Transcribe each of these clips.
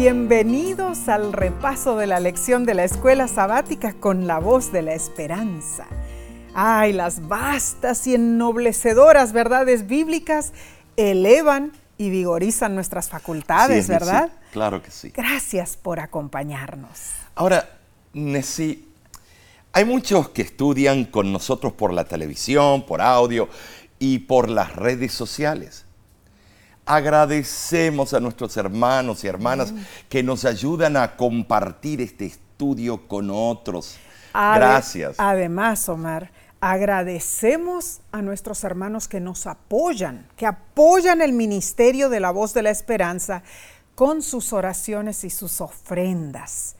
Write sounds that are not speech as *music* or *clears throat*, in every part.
Bienvenidos al repaso de la lección de la escuela sabática con la voz de la esperanza. Ay, las vastas y ennoblecedoras verdades bíblicas elevan y vigorizan nuestras facultades, ¿verdad? claro que sí. Gracias por acompañarnos. Ahora, Nessie, hay muchos que estudian con nosotros por la televisión, por audio y por las redes sociales. Agradecemos a nuestros hermanos y hermanas que nos ayudan a compartir este estudio con otros. Gracias. Además, Omar, agradecemos a nuestros hermanos que nos apoyan, que apoyan el ministerio de la voz de la esperanza con sus oraciones y sus ofrendas.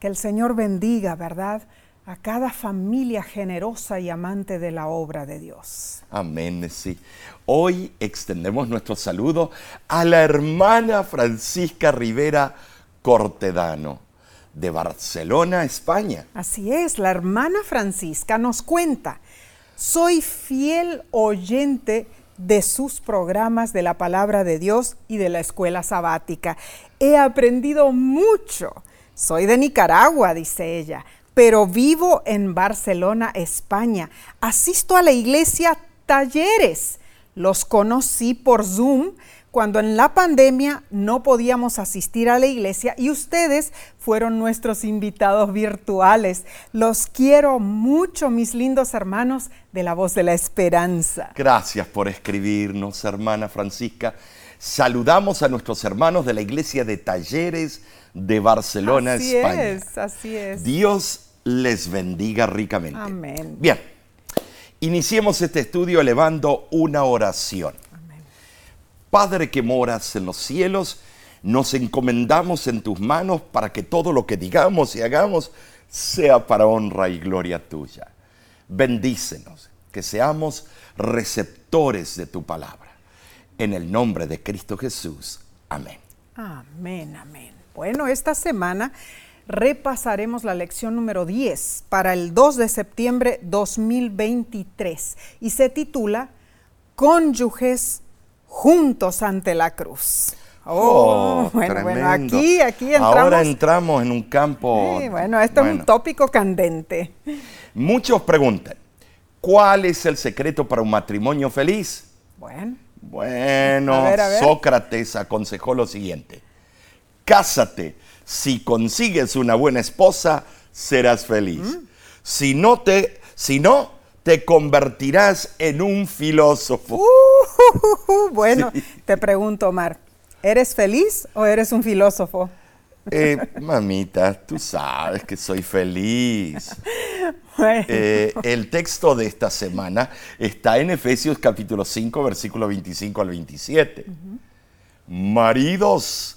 Que el Señor bendiga, ¿verdad? A cada familia generosa y amante de la obra de Dios. Amén, sí. Hoy extendemos nuestro saludo a la hermana Francisca Rivera Cortedano de Barcelona, España. Así es, la hermana Francisca nos cuenta, soy fiel oyente de sus programas de la palabra de Dios y de la escuela sabática. He aprendido mucho. Soy de Nicaragua, dice ella pero vivo en Barcelona, España. Asisto a la iglesia talleres. Los conocí por Zoom cuando en la pandemia no podíamos asistir a la iglesia y ustedes fueron nuestros invitados virtuales. Los quiero mucho, mis lindos hermanos de la voz de la esperanza. Gracias por escribirnos, hermana Francisca. Saludamos a nuestros hermanos de la iglesia de talleres de Barcelona, España. Así es, así es. Dios les bendiga ricamente. Amén. Bien, iniciemos este estudio elevando una oración. Amén. Padre que moras en los cielos, nos encomendamos en tus manos para que todo lo que digamos y hagamos sea para honra y gloria tuya. Bendícenos, que seamos receptores de tu palabra. En el nombre de Cristo Jesús. Amén. Amén, amén. Bueno, esta semana repasaremos la lección número 10 para el 2 de septiembre 2023 y se titula Cónyuges juntos ante la cruz. Oh, oh bueno, bueno, aquí, aquí entramos. Ahora entramos en un campo. Sí, bueno, esto es un tópico candente. Muchos preguntan, ¿cuál es el secreto para un matrimonio feliz? Bueno. Bueno, Sócrates aconsejó lo siguiente: cásate si consigues una buena esposa, serás feliz. Mm. Si no te, si no, te convertirás en un filósofo. Uh, *laughs* bueno, te pregunto, Omar, ¿eres feliz o eres un filósofo? Eh, *laughs* mamita, tú sabes que soy feliz. *laughs* Eh, el texto de esta semana está en Efesios capítulo 5, versículo 25 al 27. Maridos,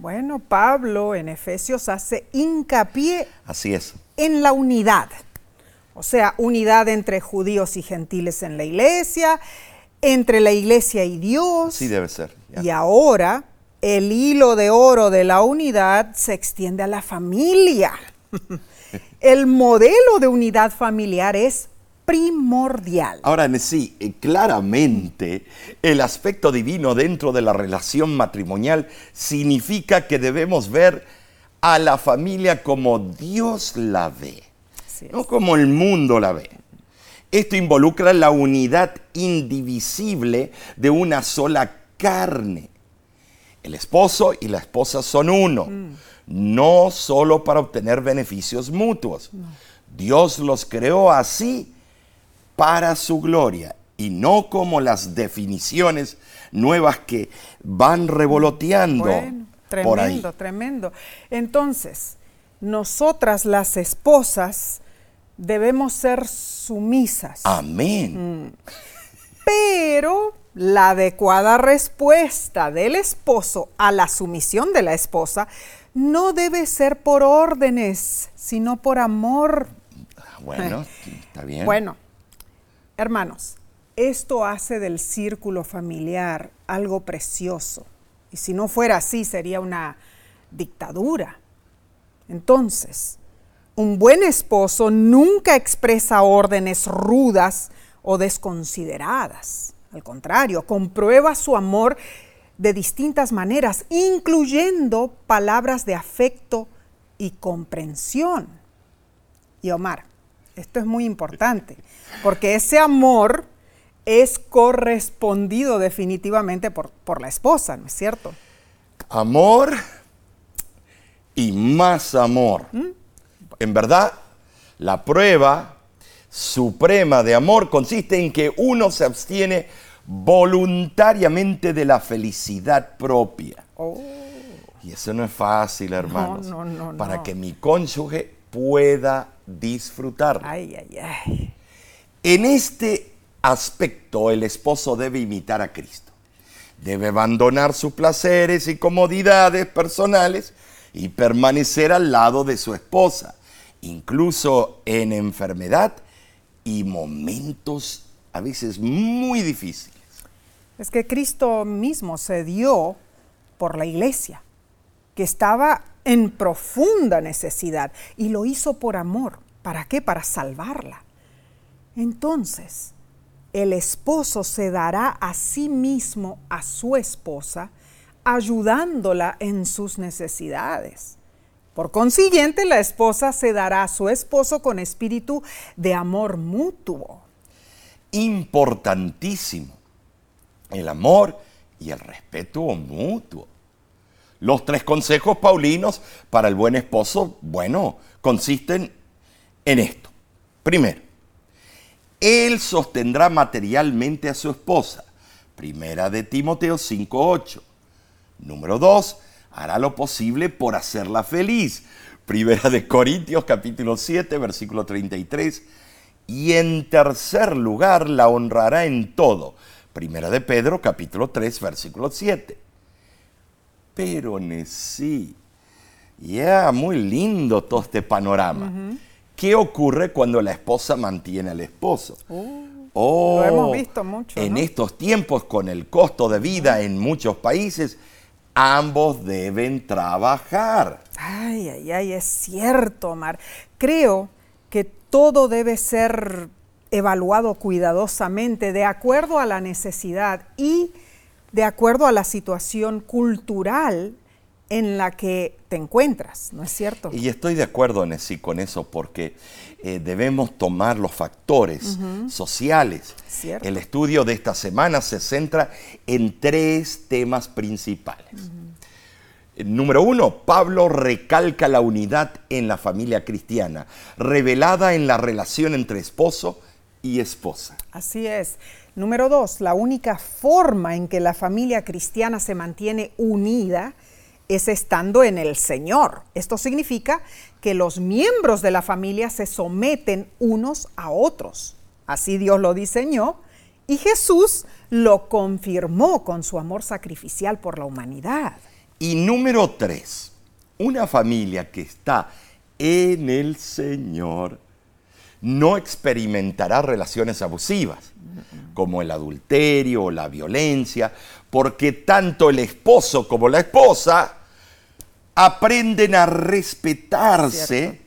Bueno, Pablo en Efesios hace hincapié Así es. en la unidad. O sea, unidad entre judíos y gentiles en la iglesia, entre la iglesia y Dios. Sí debe ser. Y ahora el hilo de oro de la unidad se extiende a la familia. *laughs* el modelo de unidad familiar es primordial. Ahora, sí, eh, claramente el aspecto divino dentro de la relación matrimonial significa que debemos ver a la familia como Dios la ve, no como el mundo la ve. Esto involucra la unidad indivisible de una sola carne. El esposo y la esposa son uno, mm. no solo para obtener beneficios mutuos. Dios los creó así para su gloria y no como las definiciones nuevas que van revoloteando. tremendo, por ahí. tremendo. Entonces, nosotras las esposas debemos ser sumisas. Amén. Mm. Pero la adecuada respuesta del esposo a la sumisión de la esposa no debe ser por órdenes, sino por amor. Bueno, *laughs* está bien. Bueno, hermanos, esto hace del círculo familiar algo precioso. Y si no fuera así, sería una dictadura. Entonces, un buen esposo nunca expresa órdenes rudas o desconsideradas. Al contrario, comprueba su amor de distintas maneras, incluyendo palabras de afecto y comprensión. Y Omar, esto es muy importante, porque ese amor es correspondido definitivamente por, por la esposa, ¿no es cierto? Amor y más amor. ¿Mm? En verdad, la prueba suprema de amor consiste en que uno se abstiene voluntariamente de la felicidad propia. Oh. Y eso no es fácil, hermanos. para que mi cónyuge pueda disfrutar. Ay, ay, ay. En este aspecto, el esposo debe imitar a Cristo. Debe abandonar sus placeres y comodidades personales y permanecer al lado de su esposa, incluso en enfermedad y momentos a veces muy difíciles. Es que Cristo mismo se dio por la iglesia, que estaba en profunda necesidad, y lo hizo por amor. ¿Para qué? Para salvarla. Entonces, el esposo se dará a sí mismo a su esposa, ayudándola en sus necesidades. Por consiguiente, la esposa se dará a su esposo con espíritu de amor mutuo. Importantísimo. El amor y el respeto mutuo. Los tres consejos paulinos para el buen esposo, bueno, consisten en esto. Primero, él sostendrá materialmente a su esposa. Primera de Timoteo 5.8. Número 2, hará lo posible por hacerla feliz. Primera de Corintios capítulo 7, versículo 33. Y en tercer lugar, la honrará en todo. Primera de Pedro capítulo 3, versículo 7. Pero sí, ya muy lindo todo este panorama. ¿Qué ocurre cuando la esposa mantiene al esposo? Uh, oh, lo hemos visto mucho. En estos tiempos, con el costo de vida en muchos países, ambos deben trabajar. Ay, ay, ay, es cierto, Omar. Creo que todo debe ser evaluado cuidadosamente de acuerdo a la necesidad y de acuerdo a la situación cultural en la que te encuentras, ¿no es cierto? Y estoy de acuerdo, Nessie, con eso, porque eh, debemos tomar los factores sociales. El estudio de esta semana se centra en tres temas principales. Número uno, Pablo recalca la unidad en la familia cristiana, revelada en la relación entre esposo y esposa. Así es. Número dos, la única forma en que la familia cristiana se mantiene unida es estando en el Señor. Esto significa que los miembros de la familia se someten unos a otros. Así Dios lo diseñó y Jesús lo confirmó con su amor sacrificial por la humanidad. Y número tres, una familia que está en el Señor no experimentará relaciones abusivas, como el adulterio o la violencia, porque tanto el esposo como la esposa aprenden a respetarse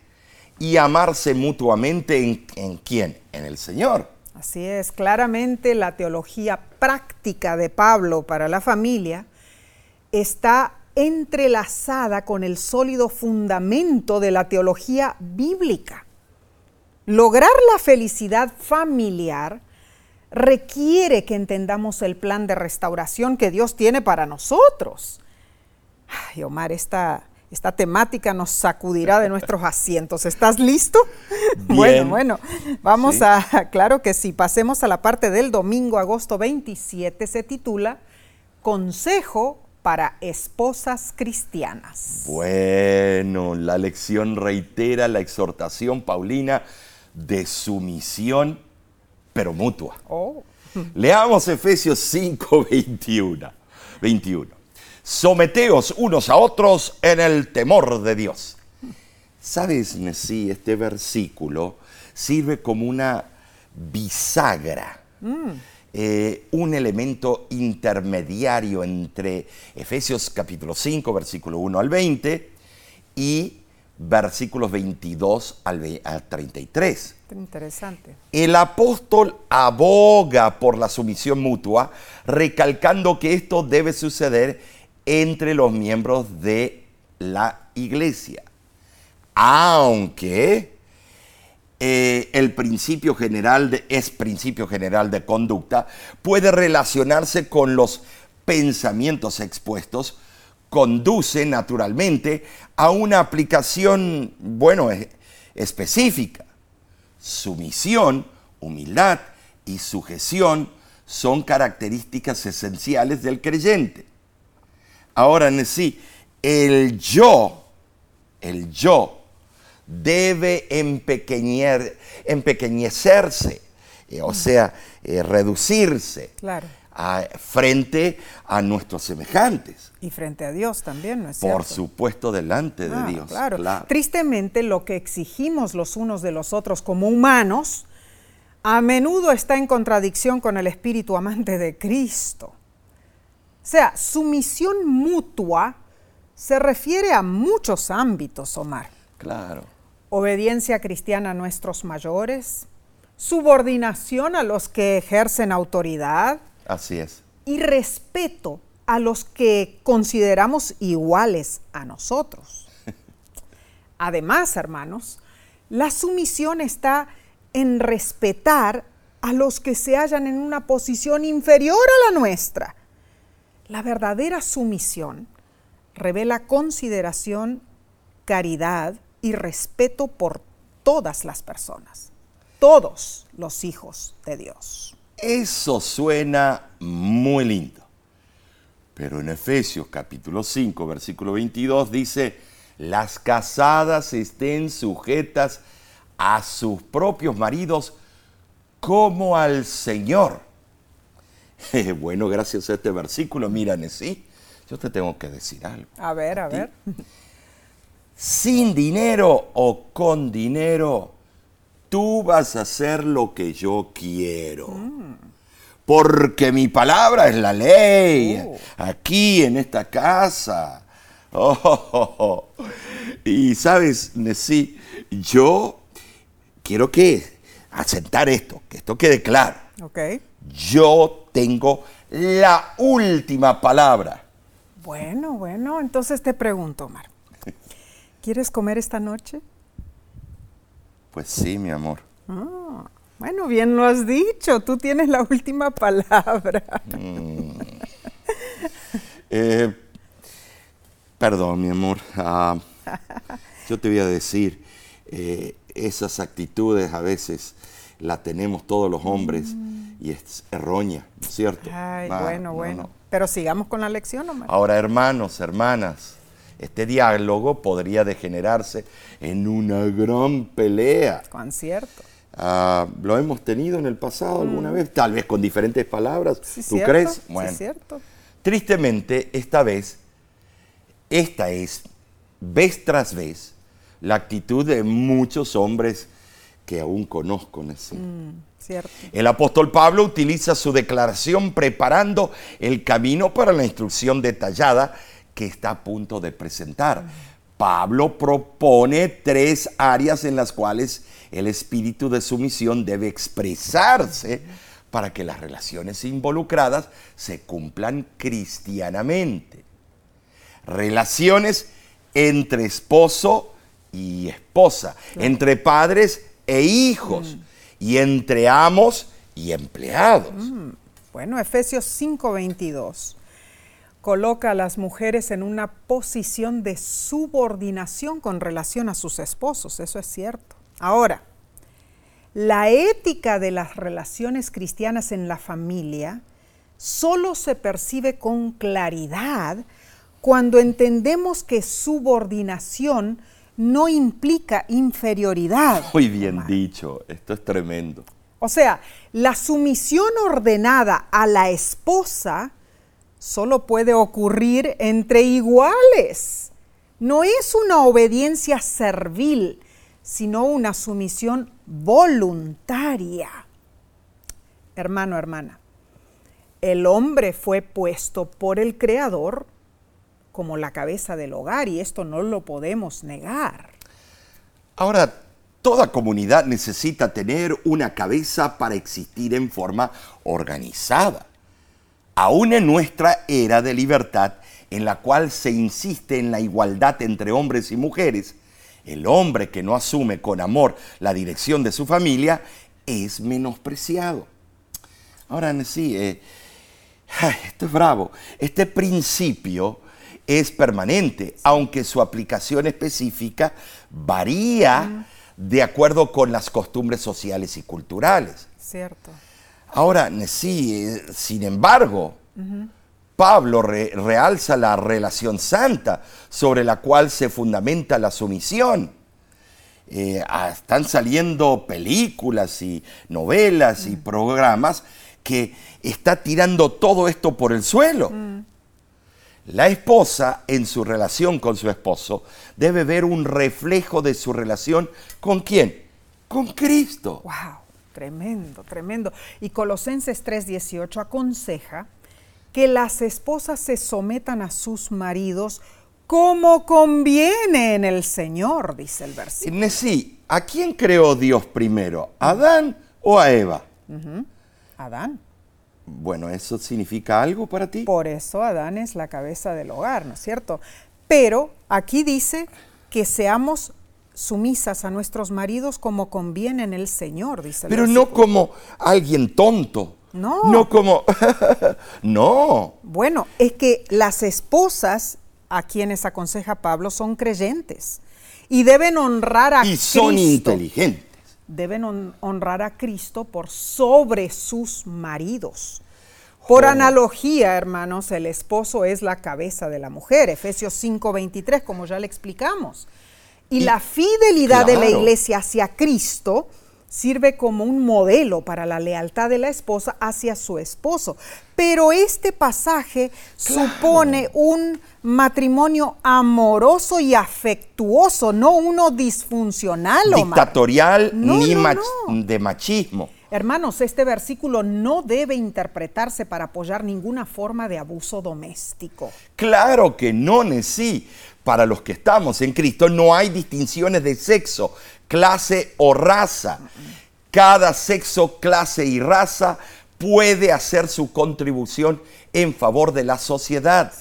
y amarse mutuamente en, en quién? En el Señor. Así es, claramente la teología práctica de Pablo para la familia está entrelazada con el sólido fundamento de la teología bíblica. Lograr la felicidad familiar requiere que entendamos el plan de restauración que Dios tiene para nosotros. Ay, Omar, esta, esta temática nos sacudirá de nuestros *laughs* asientos. ¿Estás listo? Bueno, bueno, vamos a, claro que sí, pasemos a la parte del domingo, agosto 27, se titula Consejo para esposas cristianas. Bueno, la lección reitera la exhortación paulina de sumisión, pero mutua. Oh. *laughs* Leamos Efesios 5, 21. 21. Someteos unos a otros en el temor de Dios. ¿Sabes, Nesí? Este versículo sirve como una bisagra, eh, un elemento intermediario entre Efesios capítulo 5, versículo 1 al 20 y versículos 22 al, 33. Interesante. El apóstol aboga por la sumisión mutua, recalcando que esto debe suceder entre los miembros de la iglesia. Aunque eh, el principio general de, es principio general de conducta, puede relacionarse con los pensamientos expuestos, conduce naturalmente a una aplicación, bueno, específica. Sumisión, humildad y sujeción son características esenciales del creyente. Ahora, en sí, el yo, el yo, debe empequeñer, empequeñecerse, eh, o sea, eh, reducirse. Claro frente a nuestros semejantes. Y frente a Dios también, ¿no es Por supuesto, delante de ah, Dios. Claro. Tristemente, lo que exigimos los unos de los otros como humanos, a menudo está en contradicción con el espíritu amante de Cristo. O sea, sumisión mutua se refiere a muchos ámbitos, Omar. Claro. Obediencia cristiana a nuestros mayores, subordinación a los que ejercen autoridad, Así es. Y respeto a los que consideramos iguales a nosotros. *laughs* Además, hermanos, la sumisión está en respetar a los que se hallan en una posición inferior a la nuestra. La verdadera sumisión revela consideración, caridad y respeto por todas las personas, todos los hijos de Dios. Eso suena muy lindo. Pero en Efesios capítulo 5, versículo 22 dice, las casadas estén sujetas a sus propios maridos como al Señor. *laughs* bueno, gracias a este versículo, mira, sí, yo te tengo que decir algo. A ver, a, ver. *laughs* Sin dinero o con dinero, tú vas a hacer lo que yo quiero. Porque mi palabra es la ley, oh. aquí en esta casa. Oh, y sabes, Nesí, yo quiero que asentar esto, que esto quede claro. Okay. Yo tengo la última palabra. Bueno, bueno, entonces te pregunto, Omar. ¿Quieres comer esta noche? Pues sí, mi amor. Ah, bueno, bien lo has dicho, tú tienes la última palabra. Mm. Eh, perdón, mi amor. Ah, yo te voy a decir, eh, esas actitudes a veces las tenemos todos los hombres y es errónea, ¿no es cierto? Ay, bueno, bueno. Pero sigamos con la lección, Omar. Ahora, hermanos, hermanas, este diálogo podría degenerarse en una gran pelea. Con cierto. Ah, lo hemos tenido en el pasado alguna mm. vez, tal vez con diferentes palabras. ¿Tú crees? Bueno, sí, cierto. Tristemente, esta vez, esta es, vez tras vez, la actitud de muchos hombres que aún conozco. Mm, cierto. El apóstol Pablo utiliza su declaración preparando el camino para la instrucción detallada que está a punto de presentar. Pablo propone tres áreas en las cuales el espíritu de sumisión debe expresarse para que las relaciones involucradas se cumplan cristianamente. Relaciones entre esposo y esposa, entre padres e hijos, mm. y entre amos y empleados. Mm. Bueno, Efesios 5:22 coloca a las mujeres en una posición de subordinación con relación a sus esposos, eso es cierto. Ahora, la ética de las relaciones cristianas en la familia solo se percibe con claridad cuando entendemos que subordinación no implica inferioridad. Muy bien dicho, esto es tremendo. O sea, la sumisión ordenada a la esposa solo puede ocurrir entre iguales. No es una obediencia servil, sino una sumisión voluntaria. Hermano, hermana, el hombre fue puesto por el Creador como la cabeza del hogar y esto no lo podemos negar. Ahora, toda comunidad necesita tener una cabeza para existir en forma organizada. Aún en nuestra era de libertad, en la cual se insiste en la igualdad entre hombres y mujeres, el hombre que no asume con amor la dirección de su familia es menospreciado. Ahora, sí, eh, esto es bravo. Este principio es permanente, aunque su aplicación específica varía de acuerdo con las costumbres sociales y culturales. Cierto. Ahora, sí, sin embargo, Pablo realza la relación santa sobre la cual se fundamenta la sumisión. Eh, ah, están saliendo películas y novelas y programas que está tirando todo esto por el suelo. Mm. La esposa en su relación con su esposo debe ver un reflejo de su relación con quién? Con Cristo. Wow, tremendo, tremendo. Y Colosenses 3:18 aconseja que las esposas se sometan a sus maridos como conviene en el Señor, dice el versículo. Sí, ¿a quién creó Dios primero? ¿A ¿Adán o a Eva? Adán. Bueno, ¿eso significa algo para ti? Por eso Adán es la cabeza del hogar, ¿no es cierto? Pero aquí dice que seamos sumisas a nuestros maridos como conviene en el Señor, dice el Pero no como alguien tonto. No. No como... *laughs* no. Bueno, es que las esposas a quienes aconseja Pablo son creyentes y deben honrar a Cristo. Y son inteligentes. Deben honrar a Cristo por sobre sus maridos. Por analogía, hermanos, el esposo es la cabeza de la mujer, Efesios 5:23, como ya le explicamos. Y, la fidelidad de la iglesia hacia Cristo sirve como un modelo para la lealtad de la esposa hacia su esposo. Pero este pasaje supone un matrimonio amoroso y afectuoso, no uno disfuncional. Dictatorial ni de machismo. Hermanos, este versículo no debe interpretarse para apoyar ninguna forma de abuso doméstico. Claro que no, sí. Para los que estamos en Cristo no hay distinciones de sexo, clase o raza. Cada sexo, clase y raza puede hacer su contribución en favor de la sociedad.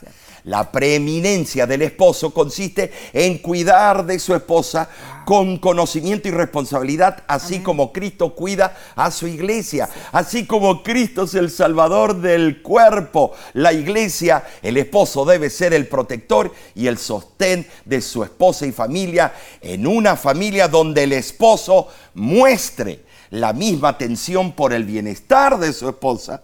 La preeminencia del esposo consiste en cuidar de su esposa con conocimiento y responsabilidad, así como Cristo cuida a su iglesia, así como Cristo es el salvador del cuerpo. La iglesia, el esposo debe ser el protector y el sostén de su esposa y familia en una familia donde el esposo muestre la misma atención por el bienestar de su esposa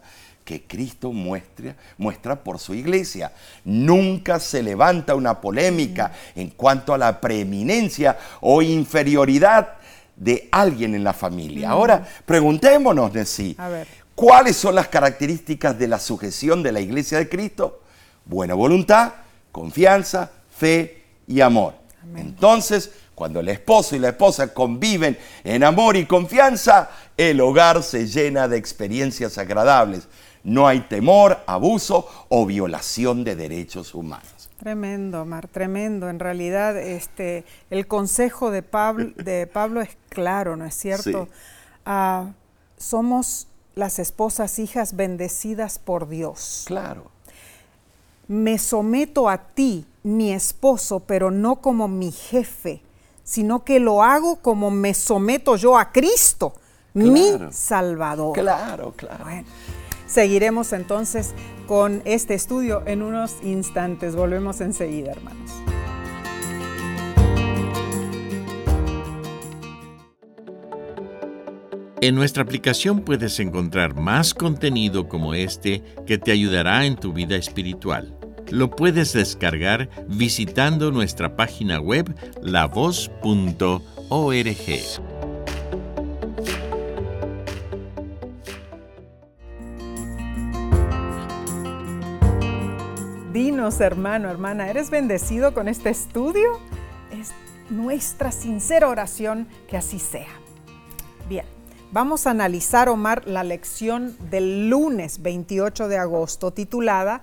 que Cristo muestra, muestra por su iglesia. Nunca se levanta una polémica en cuanto a la preeminencia o inferioridad de alguien en la familia. Ahora, preguntémonos, sí, ¿cuáles son las características de la sujeción de la iglesia de Cristo? Buena voluntad, confianza, fe y amor. Entonces, cuando el esposo y la esposa conviven en amor y confianza, el hogar se llena de experiencias agradables no hay temor, abuso o violación de derechos humanos. Tremendo, Mar, tremendo. En realidad, este, el consejo de Pablo, de Pablo es claro, ¿no es cierto? Ah, somos las esposas hijas bendecidas por Dios. Claro. Me someto a ti, mi esposo, pero no como mi jefe, sino que lo hago como me someto yo a Cristo, mi Salvador. Claro, claro. Seguiremos entonces con este estudio en unos instantes. Volvemos enseguida, hermanos. En nuestra aplicación puedes encontrar más contenido como este que te ayudará en tu vida espiritual. Lo puedes descargar visitando nuestra página web lavoz.org. Hermano, hermana, ¿eres bendecido con este estudio? Es nuestra sincera oración que así sea. Bien, vamos a analizar, Omar, la lección del lunes 28 de agosto titulada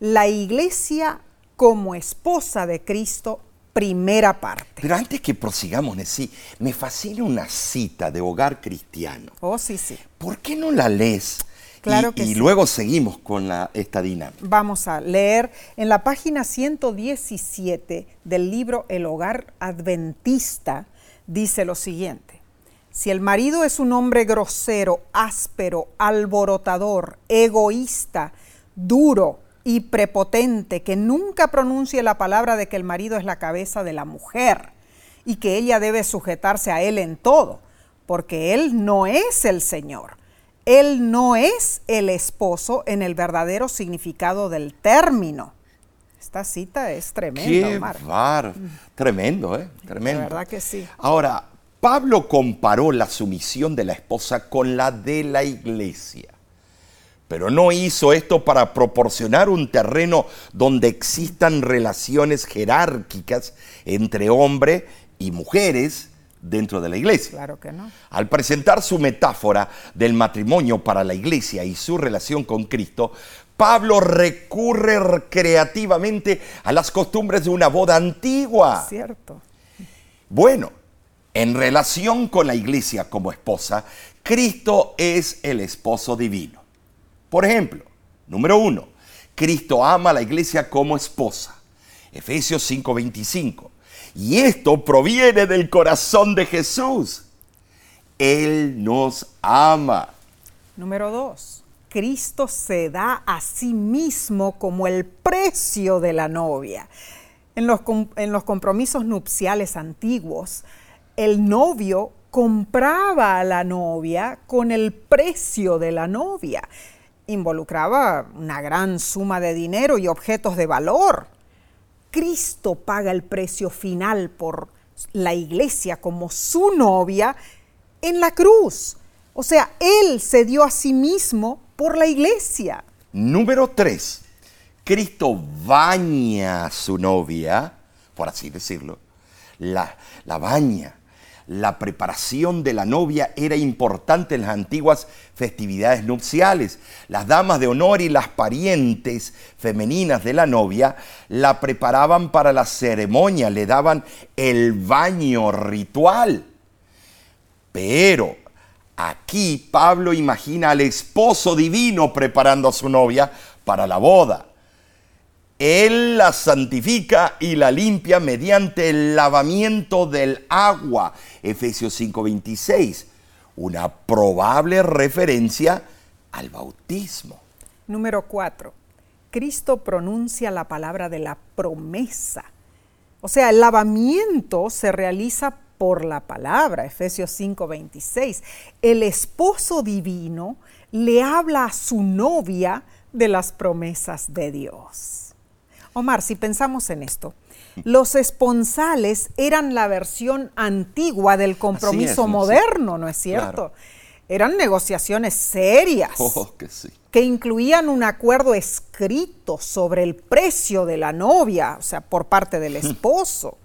La Iglesia como esposa de Cristo, primera parte. Pero antes que prosigamos, sí, me fascina una cita de Hogar Cristiano. Oh, sí, sí. ¿Por qué no la lees? Claro y, que y sí. luego seguimos con la, esta dinámica. Vamos a leer en la página 117 del libro El Hogar Adventista, dice lo siguiente. Si el marido es un hombre grosero, áspero, alborotador, egoísta, duro y prepotente, que nunca pronuncie la palabra de que el marido es la cabeza de la mujer y que ella debe sujetarse a él en todo, porque él no es el Señor. Él no es el esposo en el verdadero significado del término. Esta cita es tremenda, Qué Omar. bar. Tremendo, ¿eh? Tremendo. De verdad que sí. Ahora, Pablo comparó la sumisión de la esposa con la de la iglesia. Pero no hizo esto para proporcionar un terreno donde existan relaciones jerárquicas entre hombre y mujeres dentro de la iglesia. Claro que no. Al presentar su metáfora del matrimonio para la iglesia y su relación con Cristo, Pablo recurre creativamente a las costumbres de una boda antigua. Cierto. Bueno, en relación con la iglesia como esposa, Cristo es el esposo divino. Por ejemplo, número uno, Cristo ama a la iglesia como esposa. Efesios 5:25. Y esto proviene del corazón de Jesús. Él nos ama. Número dos, Cristo se da a sí mismo como el precio de la novia. En los, en los compromisos nupciales antiguos, el novio compraba a la novia con el precio de la novia. Involucraba una gran suma de dinero y objetos de valor. Cristo paga el precio final por la iglesia como su novia en la cruz. O sea, Él se dio a sí mismo por la iglesia. Número 3. Cristo baña a su novia, por así decirlo. La, la baña. La preparación de la novia era importante en las antiguas festividades nupciales. Las damas de honor y las parientes femeninas de la novia la preparaban para la ceremonia, le daban el baño ritual. Pero aquí Pablo imagina al esposo divino preparando a su novia para la boda. Él la santifica y la limpia mediante el lavamiento del agua. Efesios 5:26. Una probable referencia al bautismo. Número cuatro, Cristo pronuncia la palabra de la promesa. O sea, el lavamiento se realiza por la palabra, Efesios 5:26. El esposo divino le habla a su novia de las promesas de Dios. Omar, si pensamos en esto, los esponsales eran la versión antigua del compromiso moderno, ¿no es cierto? Claro. Eran negociaciones serias Oh, que sí. que incluían un acuerdo escrito sobre el precio de la novia, o sea, por parte del *laughs* esposo,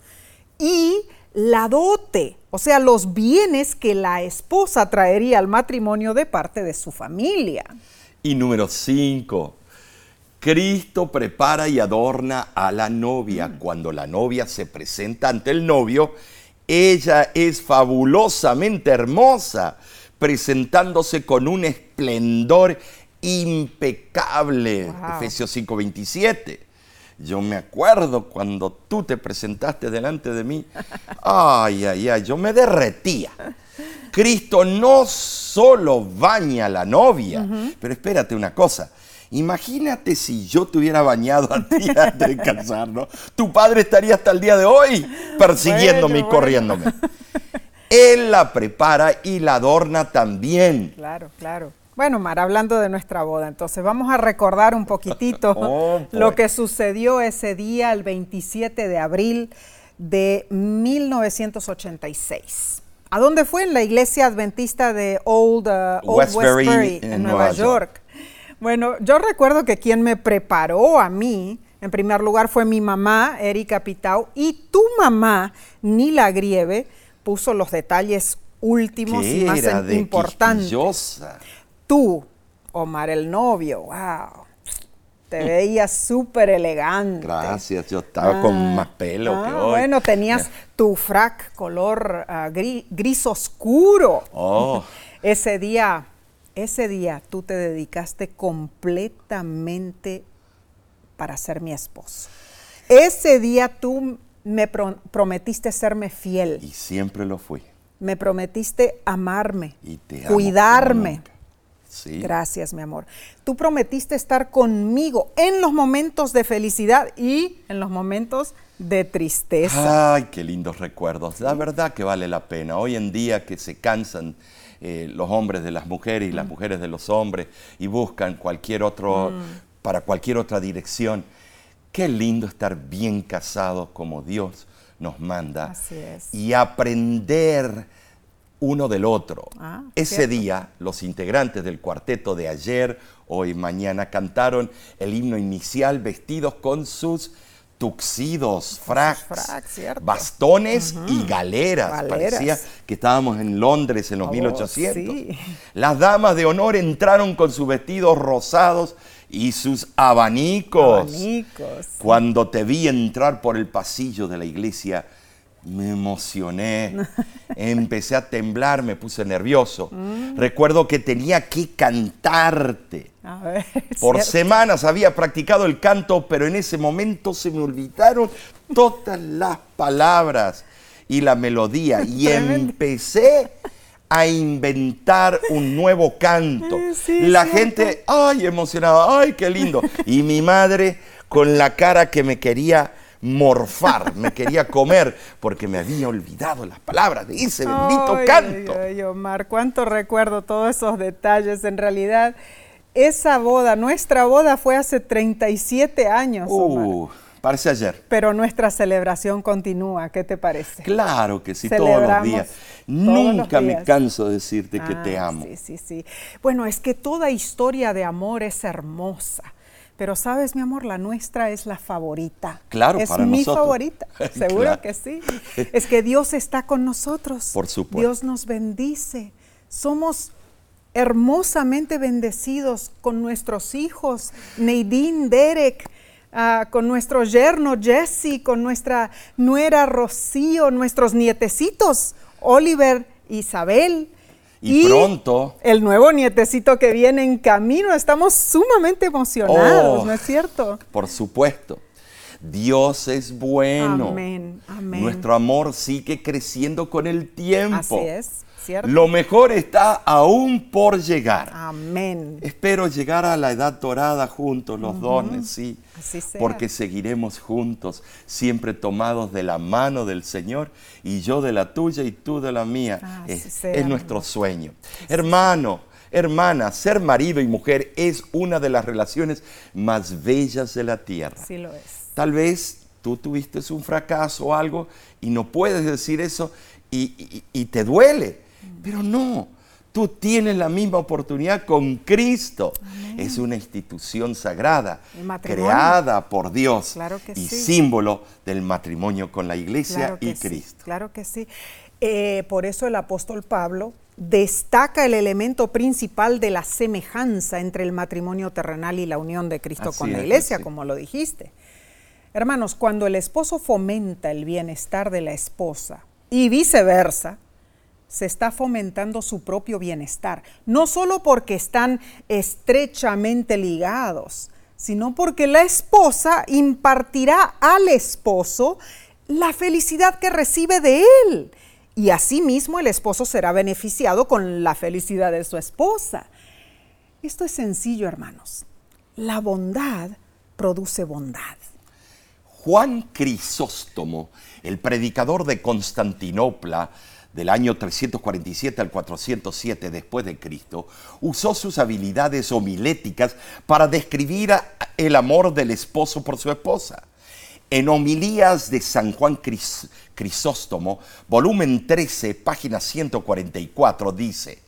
y la dote, o sea, los bienes que la esposa traería al matrimonio de parte de su familia. Y número 5. Cristo prepara y adorna a la novia. Cuando la novia se presenta ante el novio, ella es fabulosamente hermosa, presentándose con un esplendor impecable. Wow. Efesios 5:27. Yo me acuerdo cuando tú te presentaste delante de mí. *laughs* Ay, ay, ay, yo me derretía. Cristo no solo baña a la novia, pero espérate una cosa. Imagínate si yo te hubiera bañado a ti *laughs* antes de casarnos. Tu padre estaría hasta el día de hoy persiguiéndome Bueno, y corriéndome. Él la prepara y la adorna también. Claro, claro. Bueno, Mar, hablando de nuestra boda, entonces vamos a recordar un poquitito *laughs* Oh, lo pues. que sucedió ese día, el 27 de abril de 1986. ¿A dónde fue? En la iglesia adventista de Old, uh, Old Westbury, Westbury, en en Nueva Nueva York. Bueno, yo recuerdo que quien me preparó a mí En primer lugar fue mi mamá, Erika Pitao, y tu mamá, Nila Grieve, puso los detalles últimos y más era de importantes. Tú, Omar el novio, wow. Te veías súper elegante. Gracias, yo estaba con más pelo Ah, que hoy. Bueno, tenías *laughs* tu frac color ah, gri- gris oscuro. Oh, *laughs* Ese día, ese día tú te dedicaste completamente para ser mi esposo. Ese día tú me pro- prometiste serme fiel, y siempre lo fui. me prometiste amarme, Y te amo cuidarme. Sí. Gracias, mi amor. Tú prometiste estar conmigo en los momentos de felicidad y en los momentos de tristeza. Ay, qué lindos recuerdos. La verdad que vale la pena. Hoy en día que se cansan eh, los hombres de las mujeres y las mujeres de los hombres y buscan cualquier otro, para cualquier otra dirección. Qué lindo estar bien casados como Dios nos manda. Así es. Y aprender uno del otro. Ah, Ese cierto. día, los integrantes del cuarteto de ayer, hoy, mañana, cantaron el himno inicial vestidos con sus tuxidos, fracs, cierto. bastones y galeras. Galeras. Parecía que estábamos en Londres en los Oh, 1800. sí. Las damas de honor entraron con sus vestidos rosados y sus abanicos. Abanicos. Cuando te vi entrar por el pasillo de la iglesia, me emocioné. *laughs* Empecé a temblar, me puse nervioso. Mm. Recuerdo que tenía que cantarte. A ver, *laughs* Por ¿cierto? semanas había practicado el canto, pero en ese momento se me olvidaron todas las palabras y la melodía. *laughs* Y empecé a inventar un nuevo canto. Sí, la cierto. gente, ay, emocionada, ay, qué lindo. Y mi madre con la cara que me quería morfar, me quería comer, porque me había olvidado las palabras de ese bendito Ay, canto. Ay, ay, Omar, cuánto recuerdo todos esos detalles. En realidad, esa boda, nuestra boda fue hace 37 años, Omar. Uh, parece ayer. Pero nuestra celebración continúa, ¿qué te parece? Claro que sí, todos los días. todos Nunca los me canso de decirte que Ah, te amo. Sí, sí, sí. Bueno, es que toda historia de amor es hermosa. Pero sabes, mi amor, la nuestra es la favorita. Claro, es para mi nosotros. favorita. *laughs* Seguro Claro. que sí. Es que Dios está con nosotros. Por supuesto. Dios nos bendice. Somos hermosamente bendecidos con nuestros hijos, Nadine, Derek, ah, con nuestro yerno Jesse, con nuestra nuera Rocío, nuestros nietecitos, Oliver, Isabel. Y pronto- El nuevo nietecito que viene en camino. Estamos sumamente emocionados, Oh. ¿no es cierto? Por supuesto. Dios es bueno. Amén, amén. Nuestro amor sigue creciendo con el tiempo. Así es, ¿cierto? Lo mejor está aún por llegar. Amén. Espero llegar a la edad dorada juntos, los dones, sí. Así sea. Porque seguiremos juntos, siempre tomados de la mano del Señor y yo de la tuya y tú de la mía. Así es, sea, es nuestro sueño. Hermano, hermana, ser marido y mujer es una de las relaciones más bellas de la tierra. Sí lo es. Tal vez tú tuviste un fracaso o algo y no puedes decir eso y, y- y te duele. Pero no, tú tienes la misma oportunidad con Cristo. Es una institución sagrada, creada por Dios Claro que y sí. símbolo del matrimonio con la iglesia Claro y sí, Cristo. claro que sí. Eh, por eso el apóstol Pablo destaca el elemento principal de la semejanza entre el matrimonio terrenal y la unión de Cristo Así con la es, iglesia, como lo dijiste. Hermanos, cuando el esposo fomenta el bienestar de la esposa y viceversa, se está fomentando su propio bienestar, no solo porque están estrechamente ligados, sino porque la esposa impartirá al esposo la felicidad que recibe de él. Y asimismo el esposo será beneficiado con la felicidad de su esposa. Esto es sencillo, hermanos. La bondad produce bondad. Juan Crisóstomo, el predicador de Constantinopla del año 347 al 407 después de Cristo, usó sus habilidades homiléticas para describir el amor del esposo por su esposa. En Homilías de San Juan Cris- Crisóstomo, volumen 13, página 144, dice,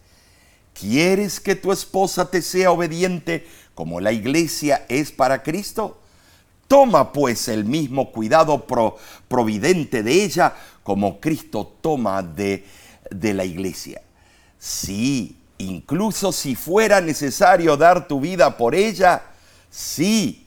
¿Quieres que tu esposa te sea obediente como la iglesia es para Cristo? Toma pues el mismo cuidado providente de ella como Cristo toma de, de la iglesia. Sí, incluso si fuera necesario dar tu vida por ella, sí,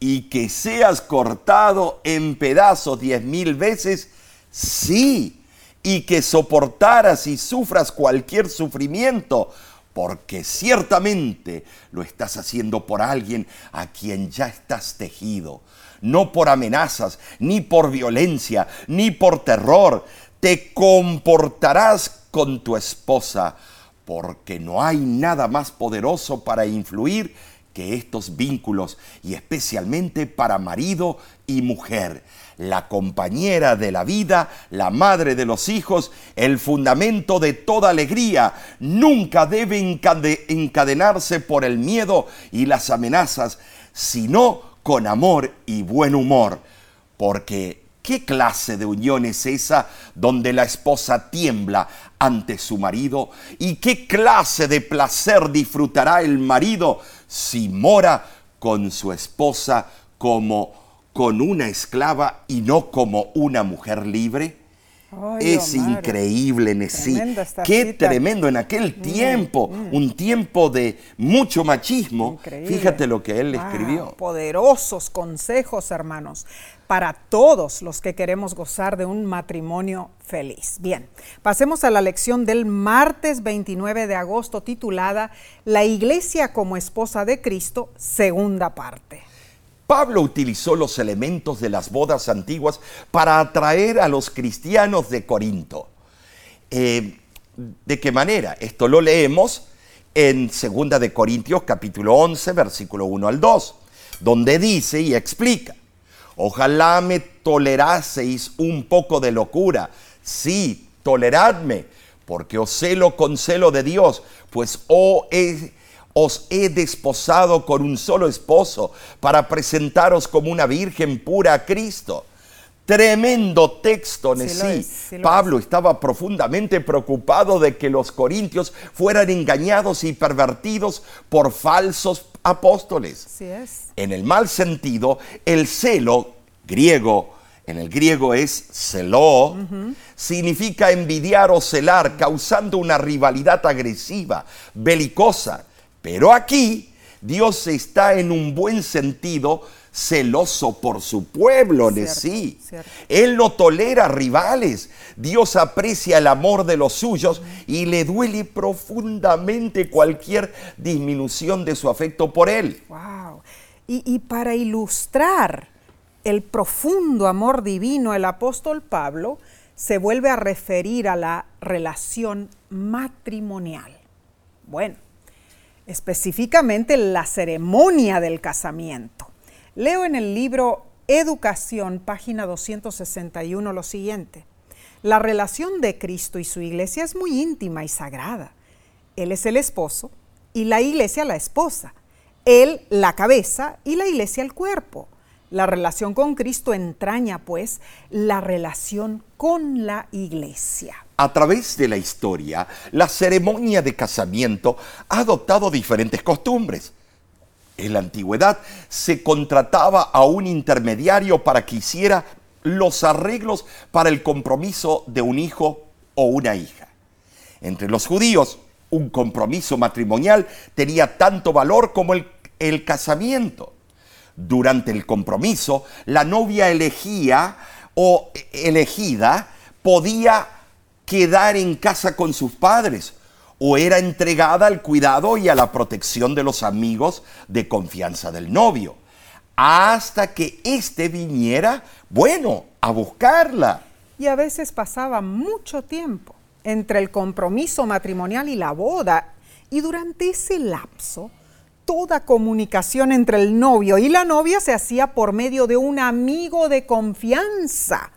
y que seas cortado en pedazos diez mil veces, sí, y que soportaras y sufras cualquier sufrimiento, porque ciertamente lo estás haciendo por alguien a quien ya estás tejido, no por amenazas, ni por violencia, ni por terror. Te comportarás con tu esposa, porque no hay nada más poderoso para influir que estos vínculos y especialmente para marido y mujer, la compañera de la vida, la madre de los hijos, el fundamento de toda alegría, nunca debe encadenarse por el miedo y las amenazas, sino con amor y buen humor, porque ¿Qué clase de unión es esa donde la esposa tiembla ante su marido? ¿Y qué clase de placer disfrutará el marido si mora con su esposa como con una esclava y no como una mujer libre? Es increíble, Nesí. Qué tremendo en aquel mm, tiempo, mm. un tiempo de mucho machismo. Fíjate lo que él escribió. Poderosos consejos, hermanos, para todos los que queremos gozar de un matrimonio feliz. Bien, pasemos a la lección del martes 29 de agosto titulada La Iglesia como esposa de Cristo, segunda parte. Pablo utilizó los elementos de las bodas antiguas para atraer a los cristianos de Corinto. Eh, ¿De qué manera? Esto lo leemos en 2 de Corintios capítulo 11, versículo 1 al 2, donde dice y explica, ojalá me toleraseis un poco de locura, sí, toleradme, porque os celo con celo de Dios, pues oh, es os he desposado con un solo esposo para presentaros como una virgen pura a Cristo. Tremendo texto, Nesí. Pablo estaba profundamente preocupado de que los corintios fueran engañados y pervertidos por falsos apóstoles. En el mal sentido, el celo griego, en el griego es celó, significa envidiar o celar, causando una rivalidad agresiva, belicosa. Pero aquí Dios está en un buen sentido celoso por su pueblo, de sí. Él no tolera rivales. Dios aprecia el amor de los suyos y le duele profundamente cualquier disminución de su afecto por él. Wow. Y, y para ilustrar el profundo amor divino, el apóstol Pablo se vuelve a referir a la relación matrimonial. Bueno, específicamente la ceremonia del casamiento. Leo en el libro Educación, página 261, lo siguiente. La relación de Cristo y su iglesia es muy íntima y sagrada. Él es el esposo y la iglesia la esposa. Él la cabeza y la iglesia el cuerpo. La relación con Cristo entraña, pues, la relación con la iglesia. A través de la historia, la ceremonia de casamiento ha adoptado diferentes costumbres. En la antigüedad se contrataba a un intermediario para que hiciera los arreglos para el compromiso de un hijo o una hija. Entre los judíos, un compromiso matrimonial tenía tanto valor como el, el casamiento. Durante el compromiso, la novia elegía o elegida podía quedar en casa con sus padres o era entregada al cuidado y a la protección de los amigos de confianza del novio, hasta que éste viniera, bueno, a buscarla. Y a veces pasaba mucho tiempo entre el compromiso matrimonial y la boda, y durante ese lapso toda comunicación entre el novio y la novia se hacía por medio de un amigo de confianza.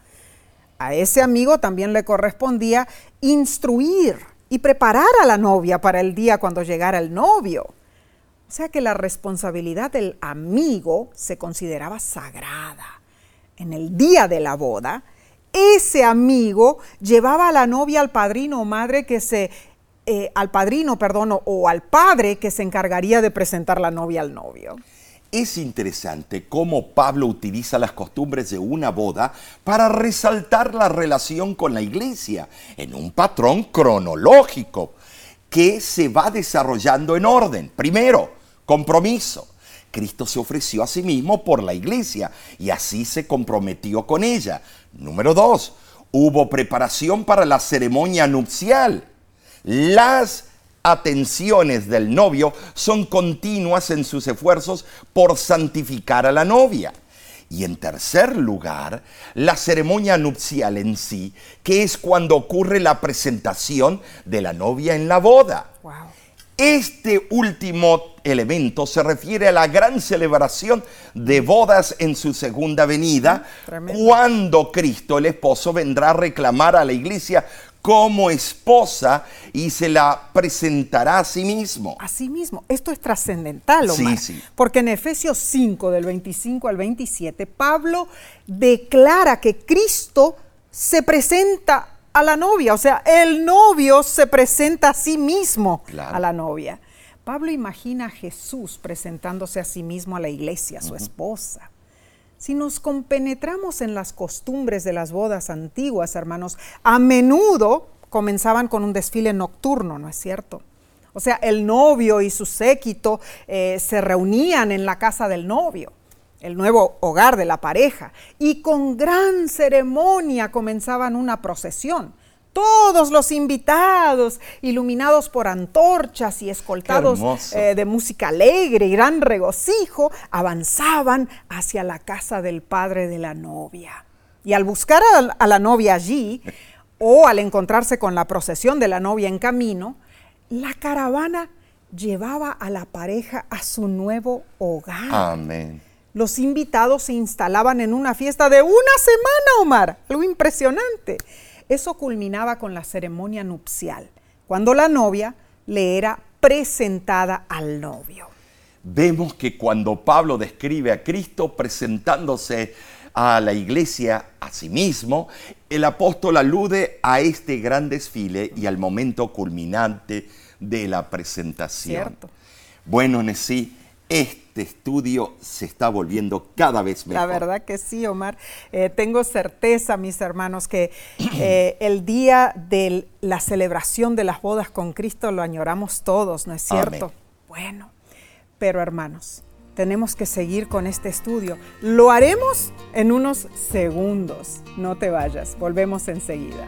A ese amigo también le correspondía instruir y preparar a la novia para el día cuando llegara el novio. O sea que la responsabilidad del amigo se consideraba sagrada. En el día de la boda, ese amigo llevaba a la novia al padrino o madre que se eh, al padrino, perdón, o al padre que se encargaría de presentar la novia al novio. Es interesante cómo Pablo utiliza las costumbres de una boda para resaltar la relación con la iglesia en un patrón cronológico que se va desarrollando en orden. Primero, compromiso. Cristo se ofreció a sí mismo por la iglesia y así se comprometió con ella. Número dos, hubo preparación para la ceremonia nupcial. Las atenciones del novio son continuas en sus esfuerzos por santificar a la novia. Y en tercer lugar, la ceremonia nupcial en sí, que es cuando ocurre la presentación de la novia en la boda. Este último elemento se refiere a la gran celebración de bodas en su segunda venida, cuando Cristo, el esposo, vendrá a reclamar a la iglesia como esposa y se la presentará a sí mismo. A sí mismo. Esto es trascendental, Omar. Sí, sí. Porque en Efesios 5, del 25 al 27, Pablo declara que Cristo se presenta a la novia, o sea, el novio se presenta a sí mismo a la novia. Pablo imagina a Jesús presentándose a sí mismo a la iglesia, a su esposa. Si nos compenetramos en las costumbres de las bodas antiguas, hermanos, a menudo comenzaban con un desfile nocturno, ¿no es cierto? O sea, el novio y su séquito eh, se reunían en la casa del novio, el nuevo hogar de la pareja, y con gran ceremonia comenzaban una procesión todos los invitados, iluminados por antorchas y escoltados eh, de música alegre y gran regocijo, avanzaban hacia la casa del padre de la novia. Y al buscar a, la novia allí, *laughs* o al encontrarse con la procesión de la novia en camino, la caravana llevaba a la pareja a su nuevo hogar. Amén. Los invitados se instalaban en una fiesta de una semana, Omar, algo impresionante. Eso culminaba con la ceremonia nupcial, cuando la novia le era presentada al novio. Vemos que cuando Pablo describe a Cristo presentándose a la iglesia a sí mismo, el apóstol alude a este gran desfile y al momento culminante de la presentación. Cierto. Bueno, Nesí, este estudio se está volviendo cada vez mejor. La verdad que sí, Omar. Eh, tengo certeza, mis hermanos, que eh, *clears throat* el día de la celebración de las bodas con Cristo lo añoramos todos, ¿no es cierto? Bueno, pero hermanos, tenemos que seguir con este estudio. Lo haremos en unos segundos. No te vayas, volvemos enseguida.